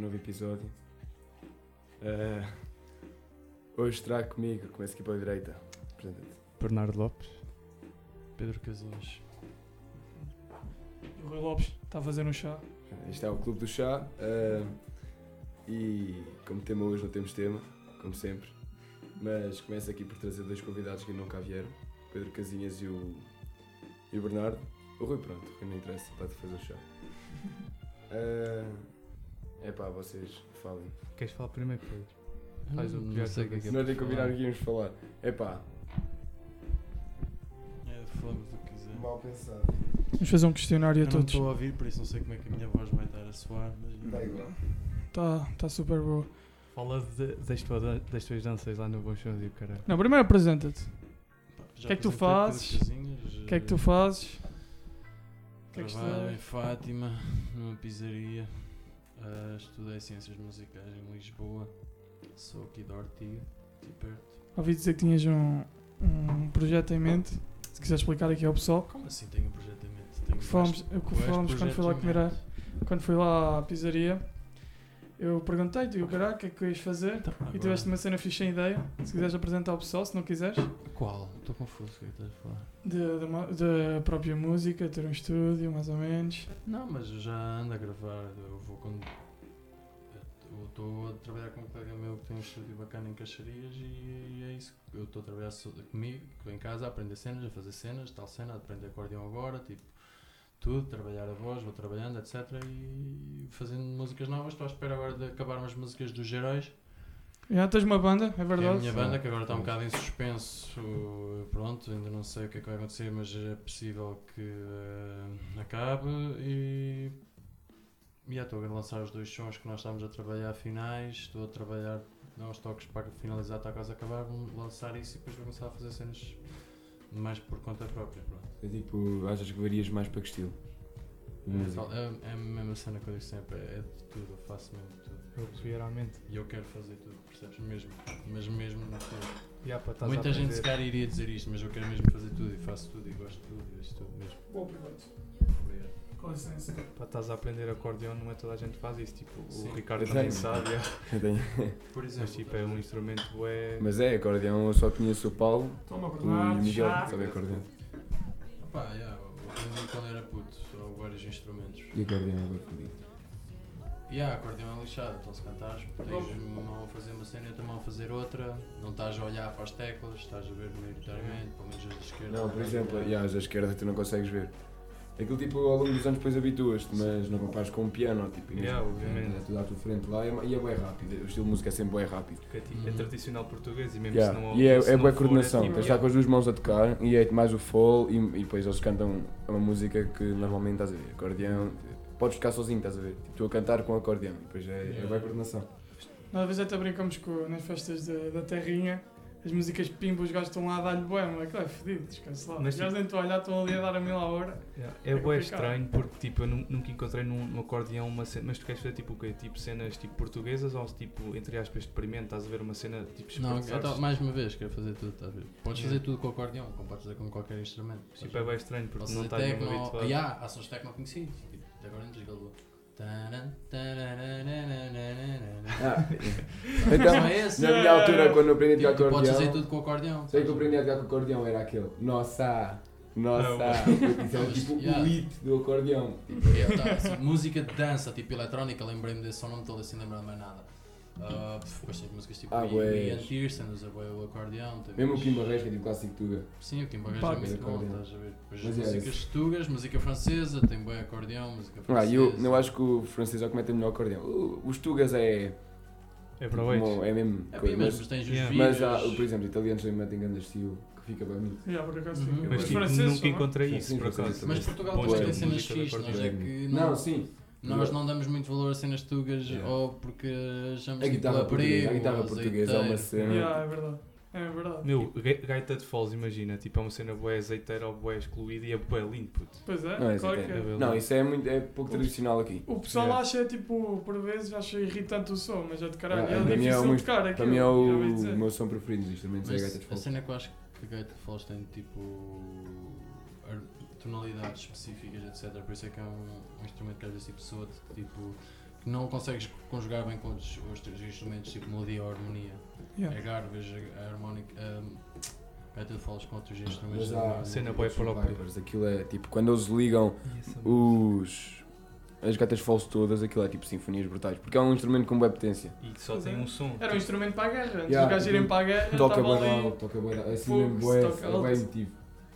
novo episódio. Eh, hoje trago comigo, começo aqui pela direita. Apresenta-te. Bernardo Lopes. Pedro Casinhas. O Rui Lopes está a fazer um chá. Este é o Clube do Chá. eh, e como tema hoje não temos tema, como sempre. Mas começo aqui por trazer dois convidados que nunca vieram: Pedro Casinhas e o, e o Bernardo. O Rui, pronto, o Rui não interessa, está a fazer o chá. É pá, vocês falem. Queres falar primeiro, Pedro? Faz o não, que não sei o que é que é Nós para nem combinaram falar. que íamos falar. É pá, É, falamos do que quiser. mal pensado. Vamos fazer um questionário Eu a não todos. estou a ouvir, por isso não sei como é que a minha voz vai estar a soar. Mas... Dá igual. Está tá super boa. Fala de- das, tuas, das tuas danças lá no Bom Chão e o caralho. Não, primeiro apresenta-te. Já que é que tu fazes? O que é que tu eh, fazes? O que é que Trabalho em? Fátima, numa pizzaria. Eh, estudei Ciências Musicais em Lisboa. Sou aqui da Ortiga, aqui perto. Ouvi dizer que tinhas um, um projeto em mente. Se quiser explicar aqui ao pessoal. Como assim tenho um projeto em mente? Tenho vários falamos quando fui lá comer a, quando fui lá à pizzaria. Eu perguntei-te, e o caralho, o que é que ias fazer? Então, E agora- tiveste uma cena fixe em ideia. Se quiseres apresentar ao pessoal, se não quiseres. Qual? Estou confuso, o que é que estás a falar? De- Da própria música, ter um estúdio, mais ou menos. Não, mas já ando a gravar. Eu vou quando. Eu estou a trabalhar com um colega meu que tem um estúdio bacana em Caixarias e é isso. Eu estou a trabalhar comigo, em casa, a aprender cenas, a fazer cenas, tal cena, a aprender acordeão agora, tipo, tudo, trabalhar a voz, vou trabalhando, etc. E fazendo músicas novas. Estou à espera agora de acabar umas músicas dos Geróis, Já tens uma banda, é que é a verdade? minha banda, que agora está um bocado em suspenso. Pronto, ainda não sei o que é que vai acontecer, mas é possível que eh, acabe. E já estou a lançar os dois sons que nós estamos a trabalhar finais. Estou a trabalhar uns toques para finalizar, está quase a acabar. Vamos lançar isso e depois vou começar a fazer cenas mais por conta própria. Pronto. É tipo, achas que varias mais para que estilo? É, é, é a mesma cena que eu digo sempre: é de tudo, eu faço mesmo de tudo. Eu que vier à mente. E eu quero fazer tudo, percebes? Mesmo, mas mesmo para estás Muita gente se calhar iria dizer isto, mas eu quero mesmo fazer tudo e faço tudo e gosto de tudo e isto tudo mesmo. Bom, obrigado. Obrigado. Com licença. Para estás a aprender acordeão, não é toda a gente que faz isso. Tipo, Sim. o Ricardo Eu também sabe. tenho- Por Mas exemplo, tipo, é um instrumento é Mas é, acordeão, eu só conheço o Paulo Toma, e o Miguel, sabe acordeão. Pá, yeah, eu aprendi quando era puto, só vários instrumentos. E acordeão agora comigo. E a acordeão é lixado, então se cantares, tens uma mão a fazer uma cena e outra mão a fazer outra, não estás a olhar para as teclas, estás a ver maioritariamente, pelo menos as da esquerda. Não, por exemplo, yeah, as da esquerda tu não consegues ver. Aquilo tipo ao longo dos anos depois habituas-te, mas não compares com um piano, tipo, Yeah, obviamente. é tudo à tua frente lá e é- e é bem rápido, o estilo de música é sempre bem rápido. é, tipo, é Uhum. tradicional português e mesmo Yeah, se não E é, se é não boa for, coordenação, tipo, tens de estar com as duas mãos a tocar e é mais o fall e, e depois eles cantam uma música que normalmente estás a ver, acordeão, podes ficar sozinho, estás a ver, tipo, tu a cantar com acordeão, e depois é, é Yeah. boa coordenação. Nós às vezes até brincamos com, nas festas da, da terrinha. As músicas pimba, os gajos estão lá a dar-lhe bué, mas aquilo é fedido, descanse lá. Mas, os gajos nem estão a olhar, estão ali a dar a mil à hora. Yeah, É É estranho porque tipo, eu nu- nunca encontrei num, num acordeão uma cena. Mas tu queres fazer tipo o quê? Tipo cenas tipo portuguesas ou tipo, entre aspas, experimento? Estás a ver uma cena tipo Não, tava- mais uma vez, quero fazer tudo, estás a ver? Podes Yeah. fazer tudo com o acordeão, como podes fazer com qualquer instrumento. Tipo, é bem estranho porque não estás mesmo habituado. e há, sons techno conhecidos, tipo, agora não desliga Ah, então, na minha altura, quando eu aprendi a Tipo, tocar tu podes fazer acordeão, tudo com o acordeão. sei que eu aprendi a tocar com acordeão era aquele, nossa, nossa, isso era tipo Yeah. o hit do acordeão. ver. É, tá, assim, música de dança, tipo eletrónica, lembrei-me desse som, não me estou assim a lembrar mais nada. Uh, gostei de músicas tipo Ah, Ian. Pearson, usa o acordeão. Mesmo o Kim Barreiros, que é tipo clássico tuga. Sim, o Kim Pá, é muito mas bom, estás a ver? Depois Mas é músicas esse. tugas, música francesa, tem bem acordeão, música Ah, francesa. e eu, eu acho que o francês é o que mete melhor acordeão. O- Os tugas é. É tipo, proveito. bom, é mesmo. É coisa, mas mas tens os Yeah. mas há, por exemplo, italianos também metem grande estilo, que fica bem bonito. Já, por acaso, Uhum. Mas Os tipo, nunca são, encontrei Sim, isso sim, por acaso. Mas Portugal depois é tem cenas fixes, nós é que Não, não, sim. Nós não damos muito valor a cenas tugas Yeah. ou porque achamos A que guitarra portuguesa, a guitarra portuguesa é uma cena. Yeah, é verdade. É verdade. Meu, ga- gaita de Foles, imagina, tipo, é uma cena bué azeiteira ou bué excluída e é bué lindo, puto. Pois é, Não, é claro que exatamente. é. Não, isso é, muito, é pouco O- tradicional aqui. O pessoal Yeah. acha, tipo, por vezes, acha irritante o som, mas é de caralho. Ah, é é difícil o de tocar aquilo. Para mim é o, dizer. o meu som preferido dos instrumentos, é a gaita de Mas a cena que eu acho que a gaita de Foles tem tipo tonalidades específicas, etc. Por isso é que é um, um instrumento que às vezes tipo, soa tipo que não consegues conjugar bem com os outros instrumentos, tipo melodia ou harmonia. Yeah. É garbage, a harmónica. Um, até falas com outros instrumentos. Mas há Cena boa os própria. Aquilo é tipo, quando eles ligam essa- os. as gatas falso todas, aquilo é tipo sinfonias brutais. Porque é um instrumento com boa potência. E que só tem um som. Era um instrumento para a guerra. Antes Yeah, dos gajos irem para a guerra, Toca bem ali. alto, toca bem alto. Assim mesmo, é bem emotivo.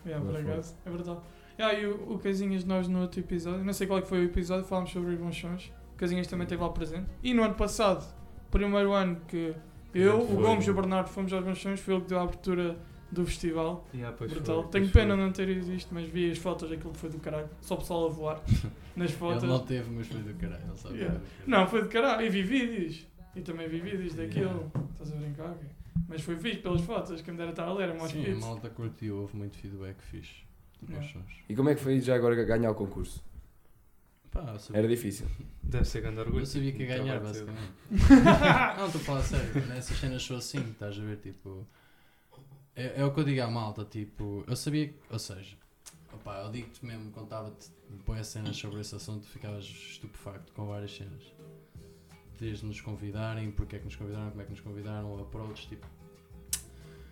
Yeah, Boa por acaso, é verdade. Yeah, e o, o Casinhas, nós no outro episódio, não sei qual é que foi o episódio, falámos sobre os bons sons. O Casinhas também esteve lá presente. E no ano passado, primeiro ano que eu, o. Gomes e o Bernardo fomos aos bons sons, foi ele que deu a abertura do festival. Yeah, Brutal. foi, Tenho pena foi. não ter ido isto, mas vi as fotos, aquilo foi do caralho. Só o pessoal a voar nas fotos. Ele não teve, mas foi do caralho. Ele sabe. Yeah. que foi do caralho. Não, foi de caralho. E vi vídeos. E também vi vídeos daquilo. Estás a brincar? ok? Mas foi fixe pelas fotos, que me dera estar a ler, é mais Sim, a malta curtiu, houve muito feedback fixe. E como é que foi já agora ganhar o concurso? Pá, sabia, Era difícil. Deve ser grande orgulho. eu sabia que ia ganhar, basicamente. não, estou a falar sério. Nessas cenas sou assim, estás a ver? Tipo. É, é o que eu digo à malta, tipo. Eu sabia que. Ou seja. Opá, eu digo-te mesmo, contava-te boas cenas sobre esse assunto, ficavas estupefacto com várias cenas. Desde nos convidarem, porque é que nos convidaram, como é que nos convidaram, approach, tipo.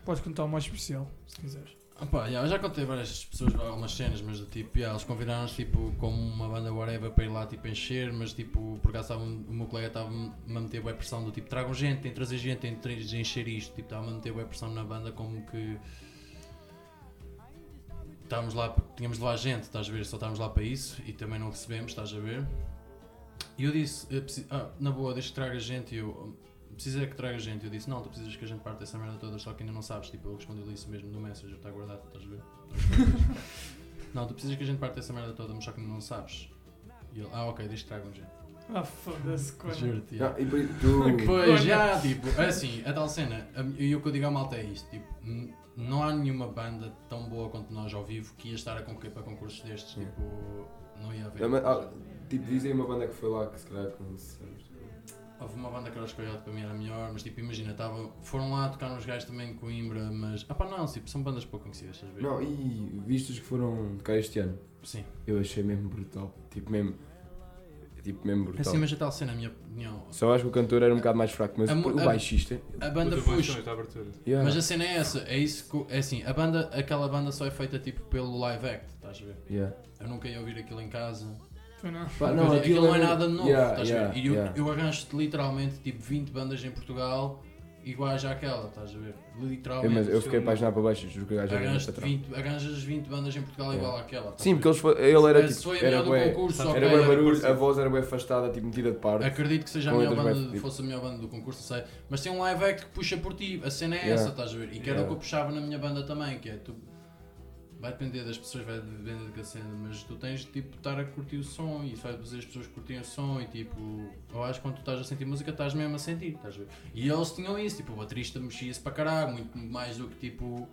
Podes contar o mais especial, se quiseres. Opa, yeah, eu já contei várias pessoas algumas cenas, mas tipo, yeah, eles convidaram-nos tipo como uma banda whatever para ir lá tipo encher, mas tipo, por acaso o meu colega estava-me a meter boa pressão do tipo, tragam gente, tem trazer gente, tem de encher isto, tipo, estava-me a meter boa pressão na banda como que estávamos lá, tínhamos de levar gente, estás a ver, só estávamos lá para isso e também não recebemos, estás a ver? E eu disse, ah, na boa, deixa que traga gente e eu precisa que traga gente. Eu disse, não, tu precisas que a gente parte dessa merda toda, só que ainda não sabes. Tipo, ele respondeu isso mesmo no Messenger, está guardado, estás a ver? não, tu precisas que a gente parte dessa merda toda, mas só que ainda não sabes. E ele, ah, ok, deixa que tragam gente. Ah, foda-se, quando. Juro-te. Yeah. e tu, Pois já, tipo, é assim, a tal cena, e o que eu digo à malta é isto, tipo, não há nenhuma banda tão boa quanto nós ao vivo que ia estar a concorrer para concursos destes, tipo, não ia haver. Ah, mas, ah, tipo, dizem uma banda que foi lá que se calhar conhecemos. Houve uma banda que era escolhida para mim era melhor, mas tipo, imagina, tava, foram lá tocar uns gajos também em Coimbra, mas. Ah pá, não, tipo, são bandas pouco conhecidas, estás a ver? Não, e vistos que foram tocar este ano, Sim. eu achei mesmo brutal. Tipo, mesmo. Tipo, mesmo É brutal. assim, mas a tal cena, a minha opinião. Só acho que o cantor era um bocado mais fraco, mas A o a- baixista. A O banda puxa. Yeah. Mas a cena é essa, é isso que. É assim, a banda, aquela banda só é feita tipo pelo live act, estás a ver? Yeah. Eu nunca ia ouvir aquilo em casa. Foi não. Pá, Aquilo, não é era- nada de novo, Yeah, estás a yeah, ver? E eu, yeah. eu arranjo-te literalmente tipo 20 bandas em Portugal iguais àquela, estás a ver? Eu, Literalmente. mas eu fiquei apaixonado para baixo, juro que Arranjas patrão. 20, arranjas 20 bandas em Portugal Yeah. igual àquela. estás Sim, porque eles, ele era tipo. foi a Era melhor do bué, concurso, era bué barulho, a voz era bem afastada, tipo metida de parte. Acredito que seja a melhor banda, bem- fosse a melhor banda do concurso, sei. Mas tem um live act que puxa por ti, a cena é Yeah. essa, estás a ver? E que era o que eu puxava na minha banda também, que é tu. Vai depender das pessoas, vai depender da cena, mas tu tens de tipo, estar a curtir o som e isso vai fazer as pessoas curtirem o som e tipo, eu acho que quando tu estás a sentir música estás mesmo a sentir, estás a ver? E eles tinham isso, tipo, o baterista mexia-se para caralho, muito mais do que tipo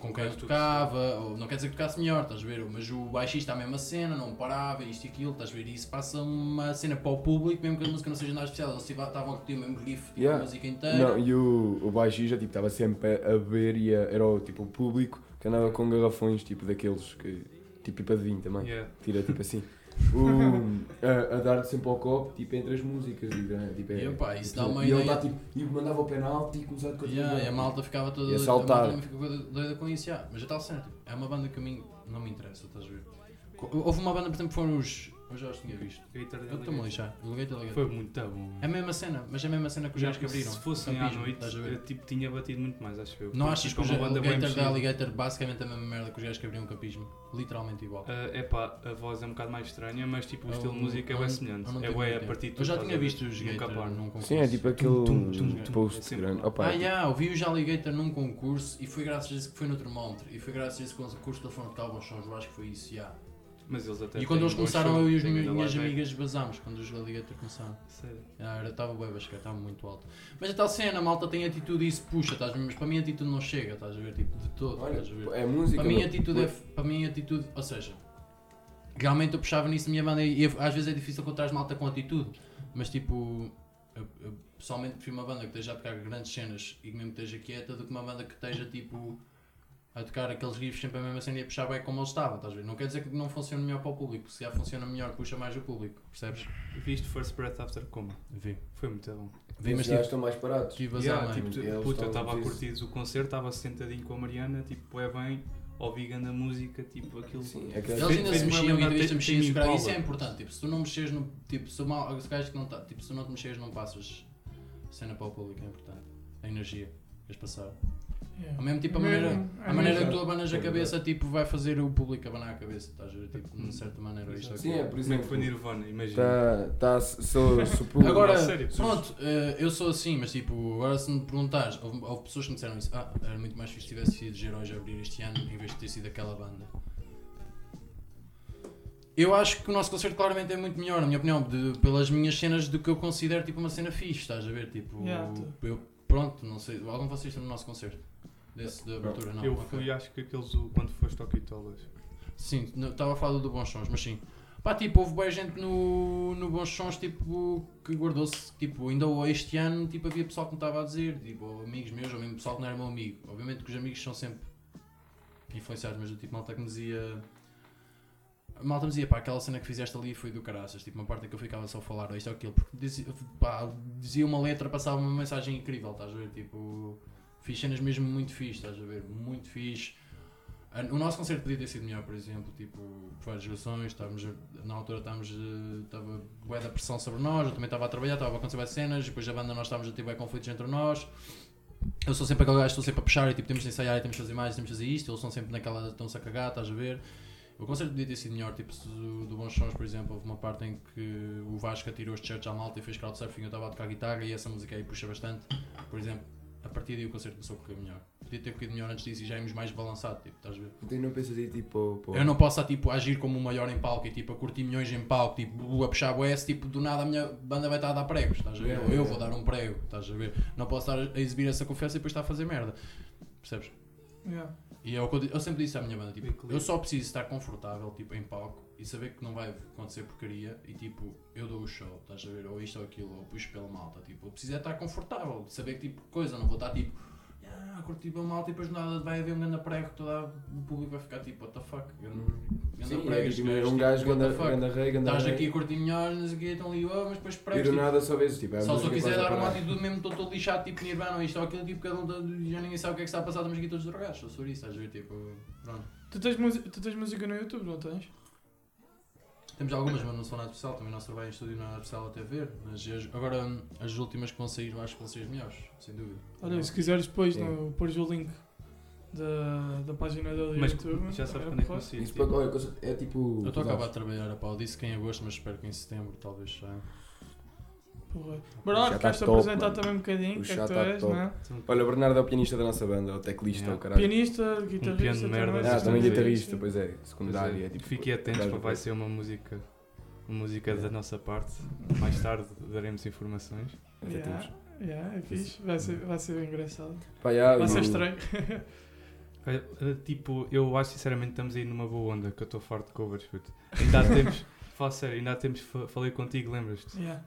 com quem eu tocava, ou não quer dizer que tocasse melhor, estás a ver? Mas o baixista a mesma cena, não parava, isto e aquilo, estás a ver? E isso passa uma cena para o público, mesmo que a música não seja nada especial, eles estavam a curtir o mesmo riff tipo, Yeah. a música inteira. Não, e o, o baixista tipo, estava sempre a, beber e a- era o, tipo, o público que andava com garrafões tipo daqueles que. tipo pipa de vinho também. Yeah. Tira tipo assim. O, a, a dar sempre ao copo tipo entre as músicas. E, né, tipo, é, E, opá, isso dá uma e ele ideia- tá, tipo, e mandava o penalti e começava a Yeah, e a malta ficava toda doida, saltar. a malta ficou doida- com isso, yeah. mas tal cena, tipo, é uma banda que a mim não me interessa, estás a ver? Houve uma banda, por exemplo, que foram os. Eu já os tinha visto. Gator Eu estou-me a lixar. Ligator, ligator. Foi muito bom. É a mesma cena, mas é a mesma cena que os gajos que abriram. Se fossem o à campismo, noite, estás a ver? eu, tipo, tinha batido muito mais, acho eu. Não Porque achas que o uma banda bem Alligator da mexida. Alligator basicamente é a mesma merda que os gajos que abriram o campismo? Literalmente igual. É pá, a voz é um bocado mais estranha, mas tipo, o Eu estilo de não- música é eu bem não- semelhante. eu não É tenho bué a ideia. partir de Eu já tinha visto os Nunca Gator num concurso. Sim, é tipo aquele Tum, tum, post É sempre grande. Opa, Ah, tipo, já, ouvi os Alligator num concurso e foi graças a isso que foi no termómetro. E foi graças a concurso que eles foram tocar bons sons, eu acho que foi isso, já. Mas eles até E quando eles começaram, eu e as minhas amigas basámos quando os Alligator começaram. Sério. Ah, era, estava bem basquete, estava muito alto. Mas a tal cena, a malta tem atitude e isso puxa, estás a ver? Mas para mim a atitude não chega, estás a ver? Tipo, de todo, olha, estás a ver? é música. Para mim a atitude é. Para mim a atitude, ou seja, realmente eu puxava nisso a minha banda e às vezes é difícil encontrar malta com atitude, mas tipo, eu, eu pessoalmente prefiro uma banda que esteja a tocar grandes cenas e que mesmo que esteja quieta do que uma banda que esteja tipo a tocar aqueles riffs sempre a mesma cena e a puxar bem como ele estava, estás a ver? Não quer dizer que não funcione melhor para o público, se já funciona melhor, puxa mais o público, percebes? Viste First Breath After Coma? Vi. Foi muito bom. Vi, mas tipo, estão mais parados. tive a Yeah, yeah, tipo, eles puta, eu estava a curtir o concerto, estava sentadinho com a Mariana, tipo, é bem, ouvi grande música, tipo, aquilo. Sim, é que Eles ainda se mexiam, lembrar o guitarrista Tame mexia se Impala. Isso é importante, tipo, se tu não mexes no. Tipo, se, mal, que não tá, tipo, se tu não te mexes, não passas cena para o público, é importante. A energia, queres passar. Yeah. Ao mesmo tipo, a Mesmo, maneira, é a maneira mesmo. que tu abanas a É cabeça, tipo, vai fazer o público abanar a cabeça, estás a ver? Tipo, de certa maneira, isto Sim, é, por Como é que exemplo. foi Nirvana? Imagina. Tá, tá, sou, sou público. Agora, pronto, eh, eu sou assim, mas tipo, agora se me perguntares, houve, houve pessoas que me disseram isso, ah, era muito mais fixe se tivesse sido Geróis a abrir este ano em vez de ter sido aquela banda. Eu acho que o nosso concerto claramente é muito melhor, na minha opinião, de- pelas minhas cenas do que eu considero tipo uma cena fixe, estás a ver? Tipo, Yeah, eu, pronto, não sei, algum de vocês estão no nosso concerto? Desse de abertura, não? eu fui, acho que aqueles, quando foste ao Quitolas. Sim, estava a falar do Bons Sons, mas sim. Pá, tipo, houve boa gente no, no Bons Sons, tipo, que guardou-se, tipo, ainda este ano, tipo, havia pessoal que me estava a dizer, tipo, amigos meus, ou mesmo pessoal que não era meu amigo. Obviamente que os amigos são sempre influenciados, mas o tipo, malta que me dizia... A malta me dizia, pá, aquela cena que fizeste ali foi do caraças, tipo, uma parte que eu ficava só a falar, ou isto ou aquilo, porque dizia, pá, dizia uma letra, passava uma mensagem incrível, estás a ver, tipo... Fiz cenas mesmo muito fixe, estás a ver, muito fixe. Ah, O nosso concerto podia ter sido melhor, por exemplo, tipo, por várias razões, estávamos, na altura estávamos, eh, estava bué da pressão sobre nós, eu também estava a trabalhar, estava a acontecer várias cenas, depois a banda nós estávamos a ter bué conflitos entre nós. Eu sou sempre aquele gajo, estou sempre a puxar e tipo, temos de ensaiar e temos de fazer mais, temos de fazer isto, eles são sempre naquela, estão-se a cagar, estás a ver? O concerto podia ter sido melhor, tipo, do, do Bons Sons, por exemplo, houve uma parte em que o Vasco atirou os t-shirts à malta e fez crowdsurfing, eu estava a tocar guitarra e essa música aí puxa bastante, por exemplo, a partir daí o concerto começou a correr melhor. Podia ter corrido melhor antes disso e já íamos mais balançado, tipo, estás a ver? Tu não pensas aí tipo. pô, Eu não posso tipo, agir como o maior em palco e tipo, a curtir milhões em palco, tipo, a puxar o S, tipo, do nada a minha banda vai estar a dar pregos, estás a ver? Yeah, Ou eu yeah. vou dar um prego, estás a ver? Não posso estar a exibir essa confiança e depois estar a fazer merda. Percebes? Yeah. E é o que eu, eu sempre disse à minha banda, tipo, eu só preciso estar confortável, tipo, em palco e saber que não vai acontecer porcaria e tipo, eu dou o show, estás a ver? Ou isto ou aquilo, ou puxo pela malta, tipo, eu preciso é estar confortável, saber que tipo, coisa, não vou estar tipo, ah, curti pela malta e depois nada vai haver um grande prego que toda o público vai ficar tipo, what the fuck, grande, grande Sim, prego, é, tipo, gajo, um tipo, gajo ganda, ganda rei, ganda Estás rei. aqui a curtir melhor, não sei o quê, estão ali, oh, mas depois E pregos, do tipo, nada só vês, tipo, é só se eu quiser dar uma atitude mesmo, estou todo lixado, tipo Nirvana, ou isto ou aquilo, tipo, cada um, tá- já ninguém sabe o que é que está a passar, estamos aqui todos drogados, sou sobre isso, estás a ver, tipo, pronto. Tu, tens tu tens música no YouTube, não tens? Temos algumas, mas não são nada especial, também o nosso trabalho em estúdio não é nada especial até ver, mas as- agora as últimas que vão sair, eu acho que vão ser as melhores, sem dúvida. Olha, se quiseres depois no, pôres o link da, da página do Mas YouTube. já sabes é quando é que consigo. Para- olha, coisa- é tipo. Eu estou a acabar de trabalhar a pau, disse que em agosto, mas espero que em setembro talvez já. Porra. Bernardo, Já tá apresentar também um bocadinho? O O que é que tu tá és, top. não é? Olha, o Bernardo é o pianista da nossa banda, ou teclista, Yeah. ou caralho. Pianista, piano guitarrista. de merda. também, Ah, também guitarrista, pois é, secundário. Pois É, é. tipo, Fiquem atentos porque vai ser uma música, uma música da nossa parte. Mais tarde daremos informações. Até Yeah, temos. yeah, é fixe. Vai ser, vai ser engraçado. Pá, yeah, Vai ser o- estranho. Eh, Tipo, eu acho sinceramente que estamos aí numa boa onda, que eu estou farto de covers, puto. Ainda há tempos, fala sério, ainda há tempos fa- falei contigo, lembras-te? Yeah.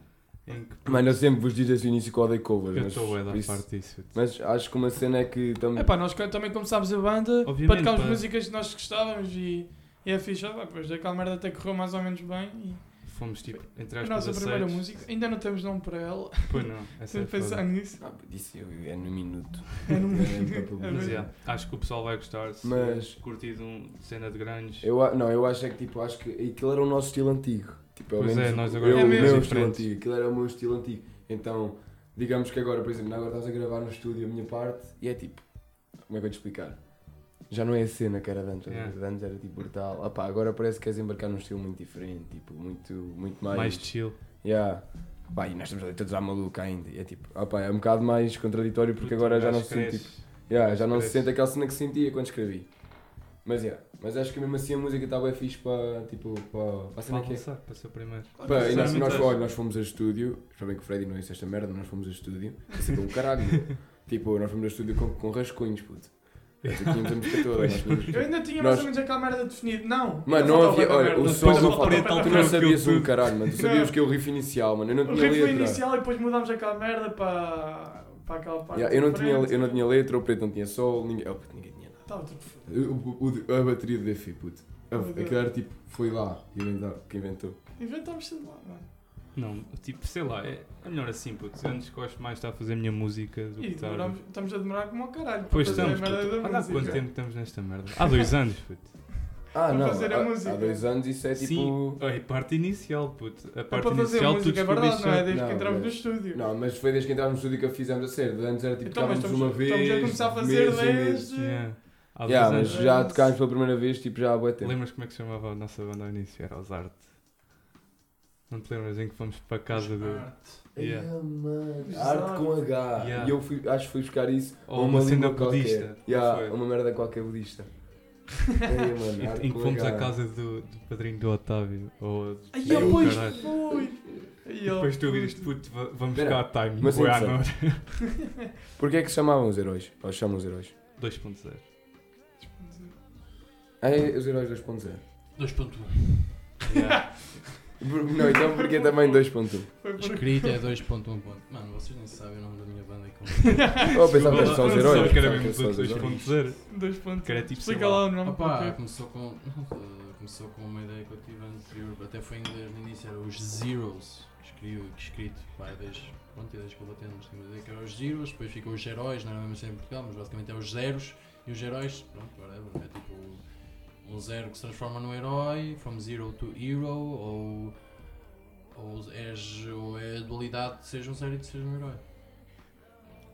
Em que Mano, eu sempre vos digo desde o início que eu odeio covers. eu mas estou a dar isso- farto disso. Mas acho que uma cena é que estamos. Epá, nós co- também começámos a banda Obviamente, para tocarmos pá. músicas que nós gostávamos e, e é fixe. Ah, pá, Depois daquela merda até correu mais ou menos bem. E Fomos tipo, entre a aspas, nossa primeira música, ainda não temos nome para ela. Pois não, essa é pensar foda. nisso. Ah, disse eu, é no minuto. É num- É muito É. Mas yeah, acho que o pessoal vai gostar. Se Mas- curtir de um cena de grandes. Eu, a- não, eu acho é que tipo, acho que aquilo era o nosso estilo antigo. Tipo, Pois menos é, nós agora eu, É o meu estilo antigo. Aquilo era o meu estilo antigo. Então, digamos que agora, por exemplo, agora estás a gravar no estúdio a minha parte e é tipo, como é que eu te explicar? Já não é a cena que era de antes. Yeah. De antes era tipo brutal. Ah, pá, agora parece que queres embarcar num estilo muito diferente, tipo, muito, muito mais. mais chill. Yeah. Pá, e nós estamos ali todos à maluca ainda. E é tipo, ah, pá, é um bocado mais contraditório porque agora já não se sente tipo. Yeah, já não se sente aquela cena que sentia quando escrevi. Mas, yeah. Mas acho que mesmo assim a música está bem fixe para, tipo, para, para a cena Para que é. para ser o primeiro. Pá, e nós, Sinceramente, nós, acho. olha, nós fomos a estúdio, já bem que o Freddy não disse esta merda, mas nós fomos a estúdio, isso é um caralho. tipo, nós fomos a estúdio com, com rascunhos, puto. Nós tínhamos a música toda. nós tínhamos- Eu ainda tinha Nós- mais ou menos aquela merda definida. Não! Mano, não havia. Olha, o som do não faltava. Tu não sabias um tudo. caralho, mano. Tu sabias que é o riff inicial, mano. Eu não O tinha riff foi letra. inicial e depois mudámos aquela merda para, para aquela parte. Yeah, eu, não tinha, eu não tinha letra, o preto não tinha sol, ninguém, oh, puto, ninguém tinha nada. Estava tudo foda. O- o- a bateria do DFI, puto. Aquilo era tipo, foi lá, inventar, que inventou. Inventámos tudo lá, mano. Não, tipo, sei lá, é, é melhor assim, puto. Antes gosto mais de estar a fazer a minha música do que E estar. demoramos- estamos a demorar como ao caralho. Pois para fazer estamos, a merda puto. da Olha há música. quanto tempo estamos nesta merda? Há dois anos, puto. Ah, Para não, fazer a há, música. há dois anos isso é tipo... Sim, a parte inicial, puto. A É parte para fazer inicial a tu música, é verdade, descobriste não é? Desde Não, que entramos no mas- estúdio. Não, mas foi desde que entramos no estúdio que a fizemos a sério. Antes era tipo, Então, mas estamos, uma vez, estamos a começar a fazer mês mês. desde... Yeah. Há Yeah, mas anos. já tocámos pela primeira vez, tipo, já há bué tempo. Lembras como é que se chamava a nossa banda ao início? Era os Arte. Não te lembras em que fomos para a casa do. Yeah. Yeah, mano. Arte com H. Yeah. E eu fui, acho que fui buscar isso Ou a uma cena língua budista. qualquer. não Yeah, foi? uma merda qualquer budista. Ei, mano, arte Em que com fomos H. à casa do, do padrinho do Otávio. Ou Ai, Ei, o pois caralho. foi! Ai, ó, depois tu ouvires, puto. puto, va- vamos Espera, buscar a time. mas Foi à interessante. noite. Porquê é que se chamavam os heróis? Ou chamam os heróis? 2.0. É os heróis 2.0. 2.1. Yeah. Por- Não, então porque também 2.1. Foi por... Escrito é 2.1. Mano, vocês nem sabem o nome da minha banda. e como- Eu pensava que eram só os heróis. sabes que era pensava mesmo que eram só os todos heróis. 2.0. Dois pontos. Que era tipo, Explica lá. o nome. Opa, começou com, uh, começou com uma ideia que eu tive anterior, até foi em inglês no início, era os Zeros, escrito, escrito pá, desde, pronto, desde que eu vou tendo, mas tinha uma ideia que era os Zeros, depois ficam os heróis, não era mesmo assim em Portugal, mas basicamente é os zeros e os heróis, pronto, whatever, é tipo um zero que se transforma no herói, from zero to hero, ou, ou, és, ou é a dualidade de seja um zero e de seja um herói.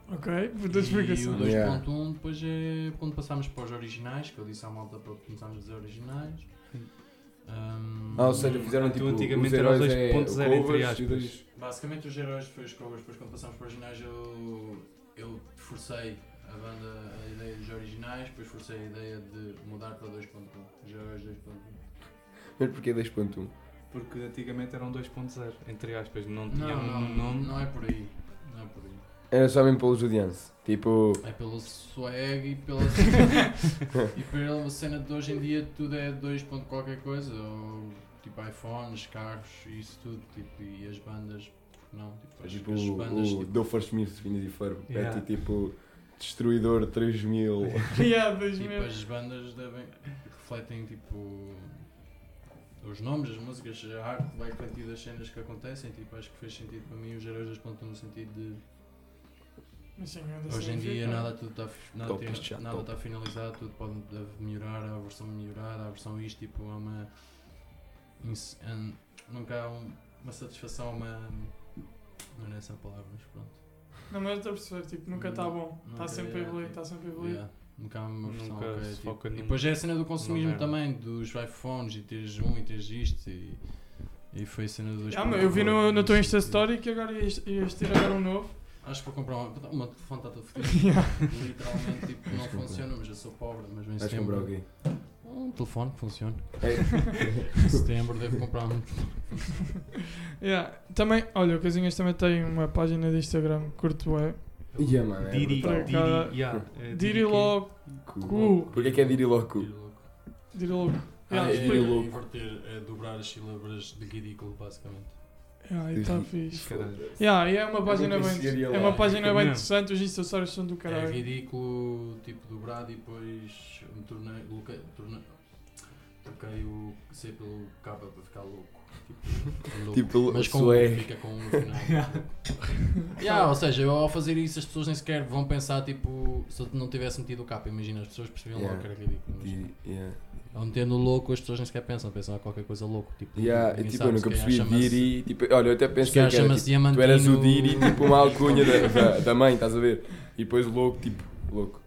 Ok, por tua E o explicação. 2.1 Yeah. depois é quando passámos para os originais, que eu disse à malta para começarmos a dizer originais. Um, Ah, ou seja, fizeram Tu tipo antigamente os era heróis os é 2.0 entre aspas. dois- Basicamente os heróis foi os covers, depois quando passámos para os originais eu, eu forcei a banda a ideia dos originais, depois forcei a ideia de mudar para 2.1. Os heróis 2.1. Mas porquê 2.1? Porque antigamente eram 2.0, entre aspas, não tinha Não, não, um nome. não é por aí. Não é por aí. Era só mesmo pelo judiança. Tipo, É pelo swag e pela e pela cena de hoje em dia tudo é 2 ponto qualquer coisa, ou tipo iPhones, carros, isso tudo, tipo, e as bandas, não, tipo, é as, tipo as o, bandas, o tipo, Dofer Smith, Finas e Ferb. Yeah. É tipo Destruidor 3000. Yeah, tipo, as bandas devem, refletem tipo os nomes, as músicas, a arte vai refletir das cenas que acontecem, tipo, acho que fez sentido para mim os heróis 2.1 no sentido de Mas sim, ainda Hoje em dia significa. nada tudo está nada, Top, tem- nada top. está finalizado, tudo pode deve melhorar, a versão melhorada, a versão isto tipo é uma an- nunca há um- uma satisfação, uma não é essa a palavra, mas pronto. Não, mas estou a perceber, tipo, nunca está bom. Está Nunca sempre a evoluir, está sempre a evoluir. Nunca há uma versão Nunca ok, se tipo, foca E depois é a cena do consumismo também, dos iPhones e teres um e teres isto e, e foi a cena dos Ah, mas eu vi no, no teu Insta Story que agora ias, ias ter agora um novo. Acho que vou comprar uma, o meu telefone está todo fodido. Literalmente tipo, não comprar. funciona, mas eu sou pobre, mas em Vais comprar o setembro. quê? Um telefone que funciona. É. Em setembro devo comprar um. Yeah. Também, olha, o Casinhas também tem uma página de Instagram, curto é. Yeah, mano, é Diri, brutal. Diri, yeah, é Diri que- logo, Cu. Porquê que é Diri Loco? Diri logo. Ah, Yeah, é, Diri explica. louco. inverter, é dobrar as sílabas de ridículo, basicamente. Yeah, e tá fixe. Yeah, e é uma página bem, é uma página bem interessante, os Stories são do É caralho. ridículo, tipo dobrado e depois me tornei troquei o C pelo K para ficar louco. Tipo, louco. Tipo, mas com fica com um no final. yeah, ou seja, eu ao fazer isso as pessoas nem sequer vão pensar tipo se eu não tivesse metido o K, imagina, as pessoas percebiam logo Yeah. que era ridículo. mas- Di- yeah. Ao metendo louco, as pessoas nem sequer pensam, pensam a qualquer coisa louco. Tipo, Yeah, tipo, sabe, eu nunca percebi Diri. Tipo, olha, eu até se pensei que era tipo, tu eras o Diri, tipo uma alcunha da, da, da mãe, estás a ver? E depois louco, tipo, louco.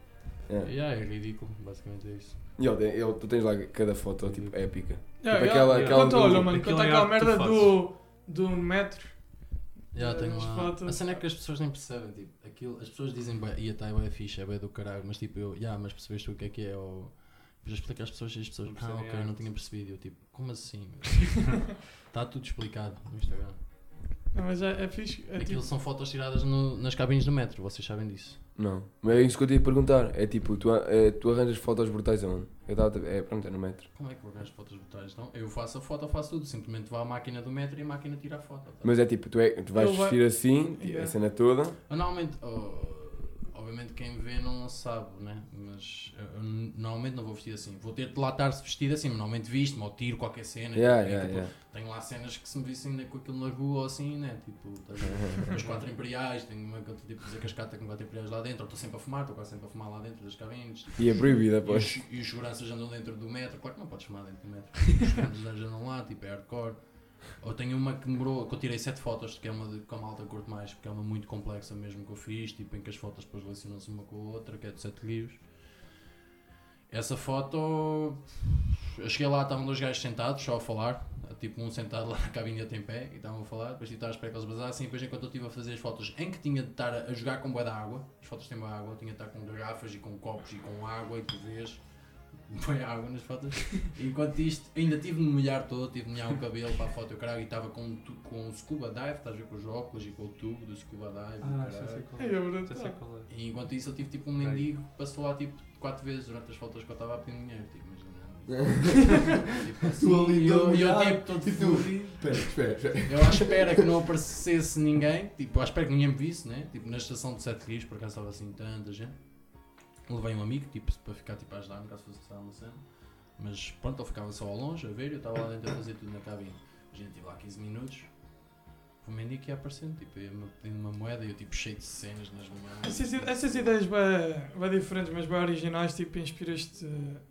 Yeah. Yeah, é ridículo, basicamente é isso. E ele, ele- tu tens lá cada foto tipo épica. Yeah, Tipo yeah. aquela- aquela do- olha, mano, conta é aquela merda do, do metro. Já tenho as lá. fotos. A cena é que as pessoas nem percebem, tipo, aquilo, as pessoas dizem, "Bué, ia tá, é fixe, é bem do caralho, mas tipo, eu, já, mas percebeste o que é que é? Ou, depois eu explico às pessoas e as pessoas, Não ah, percebem ok, não tinha percebido. Eu, tipo, como assim? Está tudo explicado no Instagram. Não, mas é, é fixe. É Aquilo tipo, são fotos tiradas no- nas cabines do metro, vocês sabem disso. Não. Mas é isso que eu te ia perguntar. É tipo, tu, é, tu arranjas fotos brutais aonde? Eu tava, é, pronto, é no metro. Como é que ganhar as fotos brutais? Então, eu faço a foto, faço tudo. Simplesmente vou à máquina do metro e a máquina tira a foto. tá? Mas é tipo, tu, é, tu vais vai- vestir assim, Yeah. a cena toda. Mas, Normalmente, oh, obviamente quem vê não sabe, né? Mas eu, normalmente não vou vestir assim. Vou ter de lá estar vestido assim, mas normalmente visto-me ou tiro qualquer cena. Yeah, tipo, yeah, tipo, yeah. Tenho lá cenas que se me vissem com aquilo na rua ou assim, né? Tipo? Os quatro imperiais, tenho uma que eu tipo dizer cascata com quatro imperiais lá dentro, ou estou sempre a fumar, estou quase sempre a fumar lá dentro das cabines. E é proibida, E pois. os, e os seguranças andam dentro do metro, claro que não podes fumar dentro do metro. Os seguranças andam lá, tipo, é hardcore. Ou tenho uma que demorou, que eu tirei sete fotos, que é uma de, que a malta curto mais, porque é uma muito complexa mesmo que eu fiz, tipo, em que as fotos depois relacionam-se uma com a outra, que é de sete livros. Essa foto, eu cheguei lá, estavam dois gajos sentados, só a falar, tipo um sentado lá na cabinete em pé, e estavam a falar, depois tipo, estava a esperar que eles basassem, depois enquanto eu estive a fazer as fotos, em que tinha de estar a jogar com bué de água, as fotos têm bué água, tinha de estar com garrafas e com copos e com água, e tu vês, põe água nas fotos. Enquanto isto, ainda tive de me molhar todo, tive de molhar o cabelo para a foto, e o caralho, e estava com, um com o scuba dive, estás a ver com os óculos e com o tubo do scuba dive, e Ah, já sei qual É, é. Já sei qual é. E enquanto isso eu tive tipo um mendigo que passou lá tipo quatro vezes durante as fotos que eu estava a pedir dinheiro, tipo, imagina. tipo, assim, e eu, eu tipo todo fodido. Espera, espera, espera. Eu à espera que não aparecesse ninguém, tipo, à espera que ninguém me visse, né? Tipo, na estação de Sete Rios, por acaso estava assim tanta gente. Levei um amigo, tipo, para ficar tipo, a ajudar-me caso fosse precisar uma cena. Mas pronto, ele ficava só ao longe a ver eu estava lá dentro a fazer tudo na cabine. A gente tive lá 15 minutos. O mendigo ia aparecendo, tipo, ia-me pedindo uma moeda e eu tipo cheio de cenas nas mãos. Essas, essas ideias bem, bem diferentes, mas bem originais, tipo, inspiras-te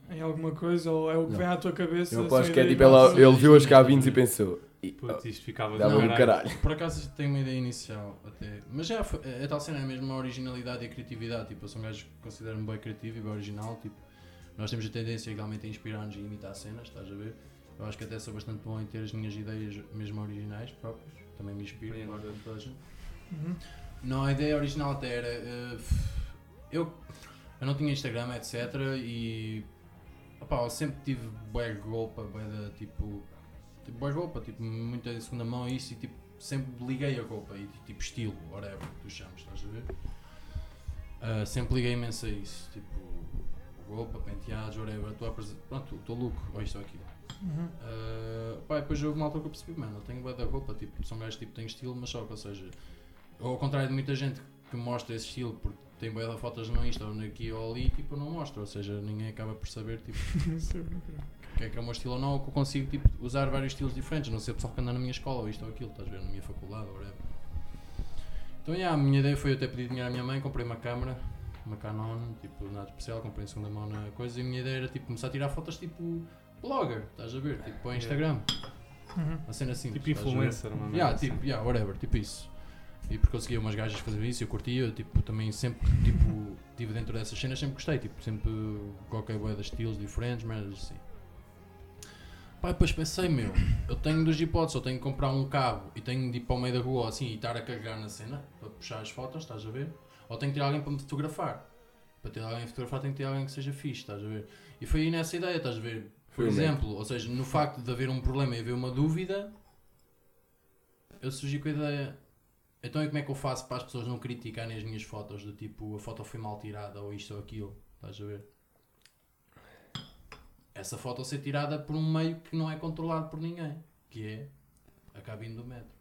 em alguma coisa ou é o que Não. vem à tua cabeça? Eu aposto que é tipo, ela, ele viu as cabines e pensou. "Ih, Putz, isto ficava um caralho. caralho. Por acaso tenho uma ideia inicial até. Mas já foi- a tal cena é mesmo a originalidade e a criatividade. Tipo, eu sou um gajo que considero-me bem criativo e bem original. Tipo, nós temos a tendência realmente a inspirar-nos e imitar cenas, estás a ver? Eu acho que até sou bastante bom em ter as minhas ideias mesmo originais próprias. Também me inspiro, Sim, claro, é de toda a gente. Uhum. Não, a ideia original até era. eh, eu, eu não tinha Instagram, etc. E. Opá, eu sempre tive bué roupa, da tipo. Tipo, bué roupa, tipo, muita de segunda mão e isso. E tipo, sempre liguei a roupa e tipo, estilo, whatever, que tu chamas, estás a ver? Ah, sempre liguei imenso a isso. Tipo, roupa, penteados, whatever. Estou a apresen- Pronto, estou louco, ou isto ou aquilo. Uhum. Uh, pá, depois houve uma altura que eu percebi, mano, eu tenho bué da roupa, tipo, são gajos tipo, têm estilo, mas só que, ou seja, ao contrário de muita gente que mostra esse estilo porque tem bué de fotos no Insta ou aqui ou ali, tipo, eu não mostro, ou seja, ninguém acaba por saber, tipo, Sim, ok. o que é que é o meu estilo ou não, ou que eu consigo, tipo, usar vários estilos diferentes, não ser pessoal que anda na minha escola, ou isto ou aquilo, estás a ver, na minha faculdade, ou whatever. Então, yeah, a minha ideia foi eu ter pedido dinheiro à minha mãe, comprei uma câmera, uma Canon, tipo, nada especial, comprei em segunda mão na coisa, e a minha ideia era, tipo, começar a tirar fotos, tipo, blogger, estás a ver, tipo, para o Instagram. Uhum. Uma cena assim. Tipo influencer, uma merda Yeah, assim. tipo, yeah, whatever, tipo isso. E porque eu seguia umas gajas que faziam isso, eu curtia, eu, tipo, também sempre, tipo, estive dentro dessas cenas, sempre gostei, tipo, sempre qualquer boia de estilos diferentes, merdas assim. Pá, depois pensei, meu, eu tenho duas hipóteses, eu tenho que comprar um cabo e tenho de ir para o meio da rua assim e estar a carregar na cena, para puxar as fotos, estás a ver? Ou tenho que ter alguém para me fotografar. Para ter alguém a fotografar tem que ter alguém que seja fixe, estás a ver? E foi aí nessa ideia, estás a ver? Por Foi exemplo, ou seja, no facto de haver um problema e haver uma dúvida, eu surgi com a ideia. Então e como é que eu faço para as pessoas não criticarem as minhas fotos? Do tipo, a foto foi mal tirada ou isto ou aquilo, estás a ver? Essa foto ser tirada por um meio que não é controlado por ninguém, que é a cabine do metro.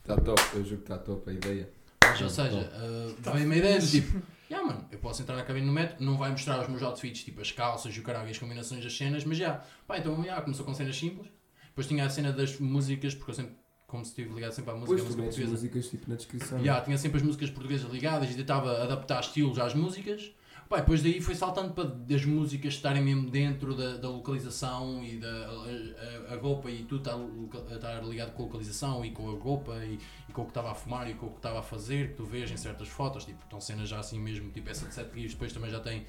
Está top, eu juro que está top a ideia. Mas, ou seja, uh, veio uma ideia de tipo, yeah, mano, eu posso entrar na cabine no metro, não vai mostrar os meus outfits, tipo as calças e o caralho e as combinações das cenas, mas já, pá, então já, começou com cenas simples. Depois tinha a cena das músicas, porque eu sempre, como se estive ligado sempre à música, tu música portuguesa. músicas tipo na descrição. Já, tinha sempre as músicas portuguesas ligadas e tentava adaptar estilos às músicas. Pá, depois daí foi saltando para das músicas estarem mesmo dentro da, da localização e da a, a- a roupa e tudo estar, loca- estar ligado com a localização e com a roupa e, e com o que estava a fumar e com o que estava a fazer, que tu vês em certas fotos, tipo, estão cenas já assim mesmo, tipo essa de sete rios, depois também já tem,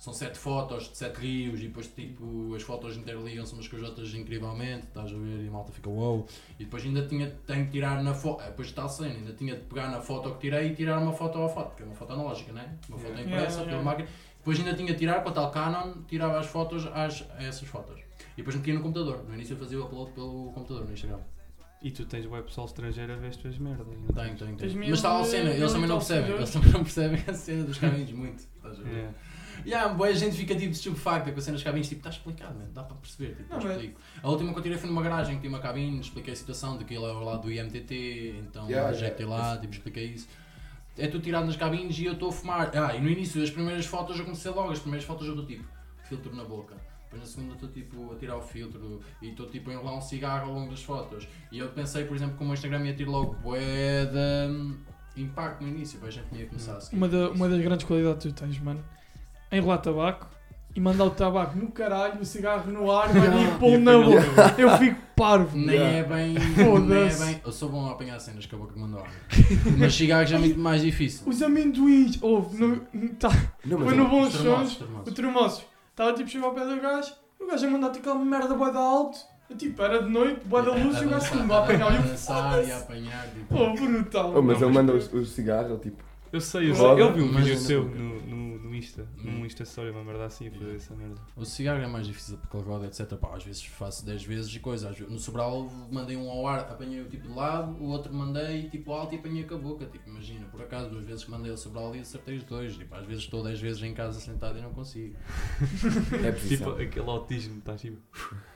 são sete fotos de sete rios e depois tipo as fotos interligam-se umas com as outras incrivelmente, estás a ver e a malta fica wow. E depois ainda tinha, tenho que tirar na foto, depois está a cena, ainda tinha de pegar na foto que tirei e tirar uma foto à foto, porque é uma foto analógica, né? Uma foto Yeah. impressa Yeah, pela yeah. máquina. Depois ainda tinha de tirar com a tal Canon, tirava as fotos às, a essas fotos. E depois metia no computador. No início eu fazia o upload pelo computador no Instagram. E tu tens web pessoal estrangeiro a ver as tuas merdas. não Tenho, tenho, tenho. Mas está a cena, eles também não percebem. Eles também não percebem a cena dos caminhos muito. Estás a ver? Yeah. Boa, a gente fica tipo estupefacta com as cenas de cabines, tipo, está explicado, man, dá para perceber, tipo, Não, mas-. A última que eu tirei foi numa garagem que tinha uma cabine, expliquei a situação de que ele é ao lado do IMTT, então Yeah, ajeitei yeah. lá, tipo, expliquei isso. é tu tirado nas cabines e eu estou a fumar. Ah, e no início das primeiras fotos eu comecei logo, as primeiras fotos eu estou tipo, filtro na boca. Depois na segunda estou tipo a tirar o filtro e estou tipo a enrolar um cigarro ao longo das fotos. E eu pensei, por exemplo, que o meu Instagram ia ter logo bué de hum, impacto no início, para a gente ia começar a seguir. Uma, da- uma das grandes qualidades que tu tens, mano, enrolar tabaco e mandar o tabaco no caralho, o cigarro no ar, mano, e pô na boca. Eu fico parvo. Nem é bem. nem é bem. Eu sou bom a apanhar cenas com a boca que mandou ar. Mas cigarros é muito mais difícil. Os amendoins, houve, no, tá, Não, mas foi no é- Bons Sons, o Tremoços, estava tipo chegou ao pé do gajo, e o gajo a mandar-te aquela merda boa da alto, tipo, era de noite, boa da luz, e o gajo como a apanhar, a e eu, dançar e a apanhar. Tipo. oh, brutal. Oh, mas ele manda os, os cigarros, ele tipo. Eu sei, eu sei. Eu vi um mas vídeo no, no Insta, Hum. num Insta Story, uma merda assim, a fazer essa merda. O cigarro é mais difícil porque ele roda, etc. Pá, às vezes faço 10 vezes e coisa. Às vezes- No Sobral mandei um ao ar, apanhei o tipo de lado, o outro mandei tipo alto e apanhei com a boca. Tipo, imagina, por acaso duas vezes que mandei o Sobral e acertei os dois. Tipo, às vezes estou 10 vezes em casa sentado e não consigo. É Tipo, aquele autismo, estás tipo.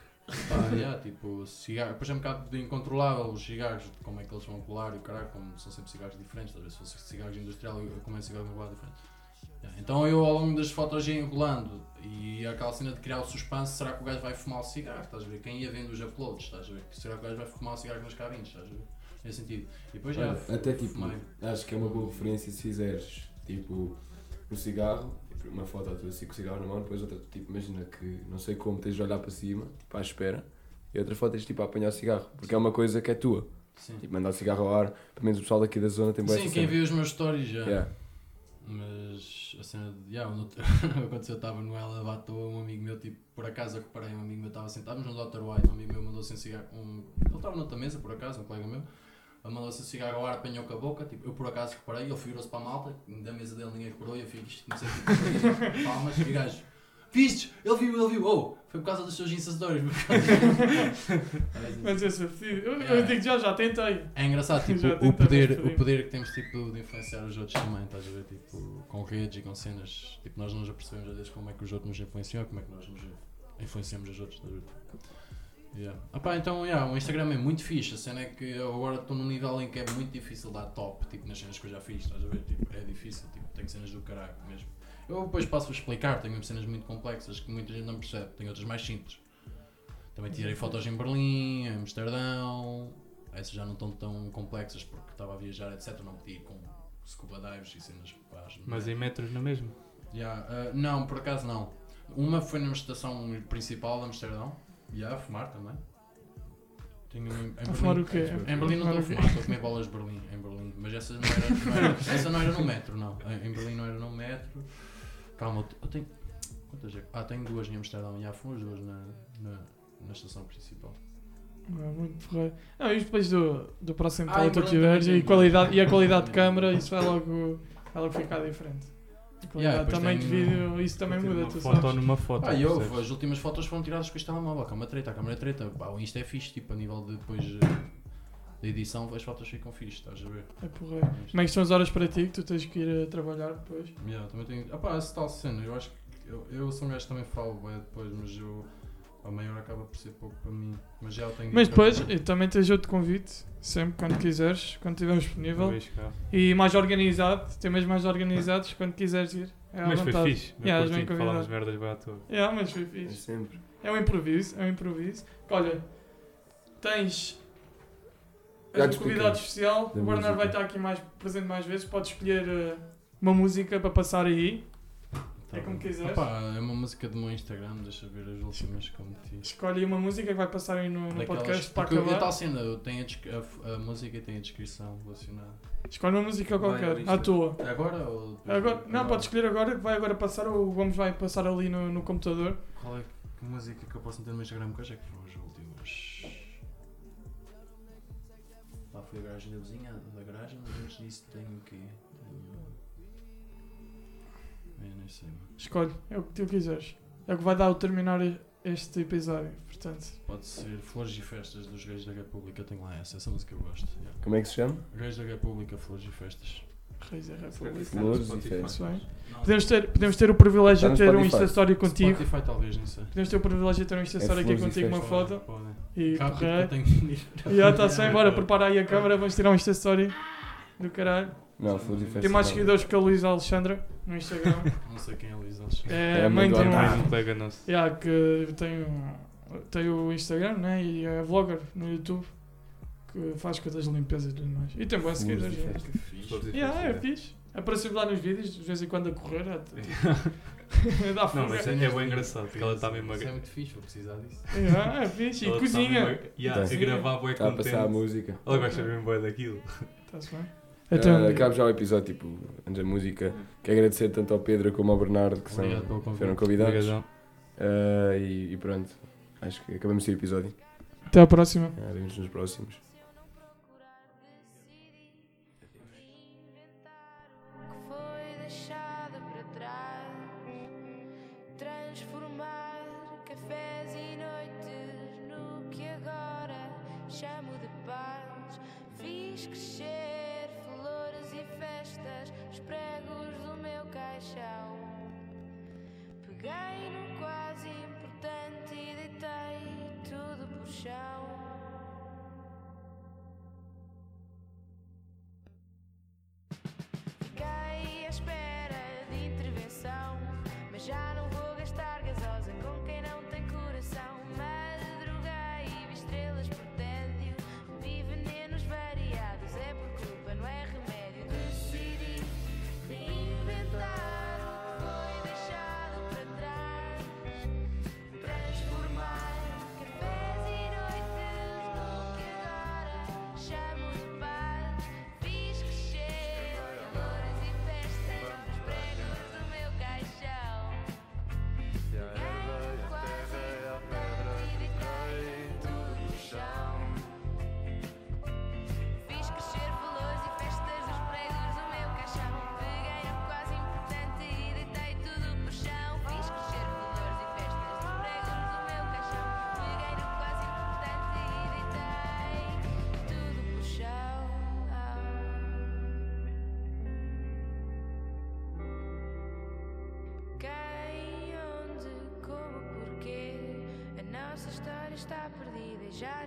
Pá, yeah, tipo, cigarro. Depois é um bocado incontrolável os cigarros, como é que eles vão colar e o caralho, como são sempre cigarros diferentes. Às vezes se fosse cigarros industrial, eu como é cigarro de diferente. Então eu ao longo das fotos ia enrolando e aquela cena de criar o suspense, será que o gajo vai fumar o cigarro? Estás a ver? Quem ia vendo os uploads, estás a ver? Será que o gajo vai fumar o cigarro nas cabines? Estás a ver? Nesse sentido. E depois já. Olha, até tipo, fumei. acho que é uma boa referência se fizeres tipo um cigarro, tipo, uma foto tua assim com o cigarro na mão, depois outra, tipo, imagina que não sei como tens de olhar para cima, tipo à espera, e outra foto tens tipo a apanhar o cigarro, porque é uma coisa que é tua. Sim, Tipo, mandar o cigarro ao ar, pelo menos o pessoal daqui da zona tem boa Sim quem cena. viu os meus stories já. Yeah. Mas a cena de. Yeah, no- aconteceu, eu estava no Ela à toa, um amigo meu, tipo, por acaso eu reparei, um amigo meu estava sentado, mas no Dr. White, um amigo meu mandou-se um cigarro. Um, ele estava noutra mesa, por acaso, um colega meu. Mandou-se um cigarro ao ar, apanhou com a boca, tipo, eu por acaso reparei, ele virou-se para a malta, da mesa dele ninguém reparou, e eu fiz, comecei tipo, palmas, e o gajo, vistes? Ele viu, ele viu, oh, foi por causa dos seus Insta Stories. Mas esse é. Eu, eu Yeah. digo já, já tentei. É engraçado, tipo, o poder, o poder que temos tipo, de influenciar os outros também, estás a ver? Tipo, com redes e com cenas. Tipo, nós não já percebemos às vezes como é que os outros nos influenciam, como é que nós nos influenciamos os outros, estás a ver? Yeah. Ah pá, então, yeah, o Instagram é muito fixe. A cena é que eu agora estou num nível em que é muito difícil dar top, tipo, nas cenas que eu já fiz, estás a ver? Tipo, é difícil, tipo, tenho cenas do caralho mesmo. Eu depois passo a explicar, tenho mesmo cenas muito complexas que muita gente não percebe, tenho outras mais simples. Também tirei fotos em Berlim, em Amsterdão, essas já não estão tão complexas porque estava a viajar, etc. Não podia ir com scuba dives e cenas para as Mas em metros na mesma. Yeah, uh, não, por acaso não. Uma foi na estação principal de Amsterdão, e yeah, a fumar também. Tenho em, em A fumar o Berlim- quê? Em Berlim não estou a fumar o estou a comer bolas de Berlim, em Berlim. Mas essa não era, não era- essa não era no metro, não. Em Berlim não era no metro. Calma, eu te- eu tenho. Quantas é? Ah, tenho duas em Amsterdão, já fumo as duas na, na, na estação principal. É muito porreiro. Não, e depois do, do próximo Ah, e que tiveres e, qualidade, e a qualidade de câmera, isso vai logo, vai logo ficar diferente. A qualidade depois também de vídeo, isso também muda, uma tu foto sabes. numa foto. Ah, eu, as últimas fotos foram tiradas com este telemóvel, é uma treta, a câmera é treta. Pá, o Insta é fixe, tipo, a nível de depois da edição, as fotos ficam fixe, estás a ver? É porreiro. Como é que são as horas para ti que tu tens que ir a trabalhar depois? Yeah, também tenho. Ah pá, essa tal cena, eu acho que. Eu, eu sou um gajo que também falo bem depois, mas eu. A maior acaba por ser pouco para mim. Mas já eu tenho. Mas depois, eu também tens outro convite, sempre quando quiseres, quando estiver disponível. E mais organizado, temas mais organizados quando quiseres ir. É Mas foi fixe. Eu Yeah, és curti bem de falar convidado. umas merdas bem à toa. Yeah, mas foi É fixe. sempre. É um improviso, é um improviso. Olha, tens. Já um convidado expliquei. especial. Da o Bernardo música. vai estar aqui mais presente mais vezes. Podes escolher eh, uma música para passar aí. Tá é como quiseres. Pá, é uma música do meu Instagram, deixa ver as últimas que eu meti. Escolhe aí uma música que vai passar aí no, no Daquelas- podcast para porque eu- eu acabar. tal cena, eu tenho a, a, a música e tem a descrição relacionada. Escolhe uma música qualquer, à tua. Agora ou? Agora, não, podes escolher agora, que vai agora passar, ou o Gomes vai passar ali no, no computador. Qual é que música que eu posso meter no meu Instagram? Quais é que Foi a garagem da vizinha, da garagem, mas antes disso tenho o quê? Tenho... É, nem sei. Escolhe, é o que tu quiseres. É o que vai dar o terminar este episódio, portanto. Pode ser Flores e Festas dos Reis da República, tenho lá essa, essa música eu gosto. yeah. Como é que se chama? Reis da República, Flores e Festas. Reis da República. Flores e. Não, Podemos ter, podemos ter o privilégio Está de ter um. Insta Story contigo. Spotify talvez, nem sei. Podemos ter o privilégio de ter um Insta É Story aqui contigo, uma foto. E correr. E já está sem, bora, prepara aí a câmera, vamos tirar um Insta Story do caralho. Não, Flores e. Tem mais não. seguidores que a Luísa Alexandra no Instagram. Não sei quem é Luís Alexandre. É, É a mãe de um. colega nosso. Yeah, que tem, tem o Instagram né? e é vlogger no YouTube que faz coisas de limpeza e tudo mais. E tem Flores seguidores. e yeah. Festas. Flores e Yeah, é festas, fixe. Aparece lá nos vídeos, de vez em quando a correr. é- Dá Não, mas é, é bem engraçado, porque ela está mesmo a, Isso é muito fixe, vou precisar disso. Yeah, é fixe. E ela tá cozinha. mesmo a, yeah, a Cozinha. gravar bué Está a passar a música. Ela gosta mesmo bué daquilo. Está-se bem. Uh, Então, acaba já o episódio, tipo, antes da música. Quero agradecer tanto ao Pedro como ao Bernardo, que são, foram convidados. Uh, e, e pronto, acho que acabamos o episódio. até à próxima. Uh, Vemos nos próximos. Pregos do meu caixão. Peguei no quase importante e deitei tudo por chão. Está perdida e já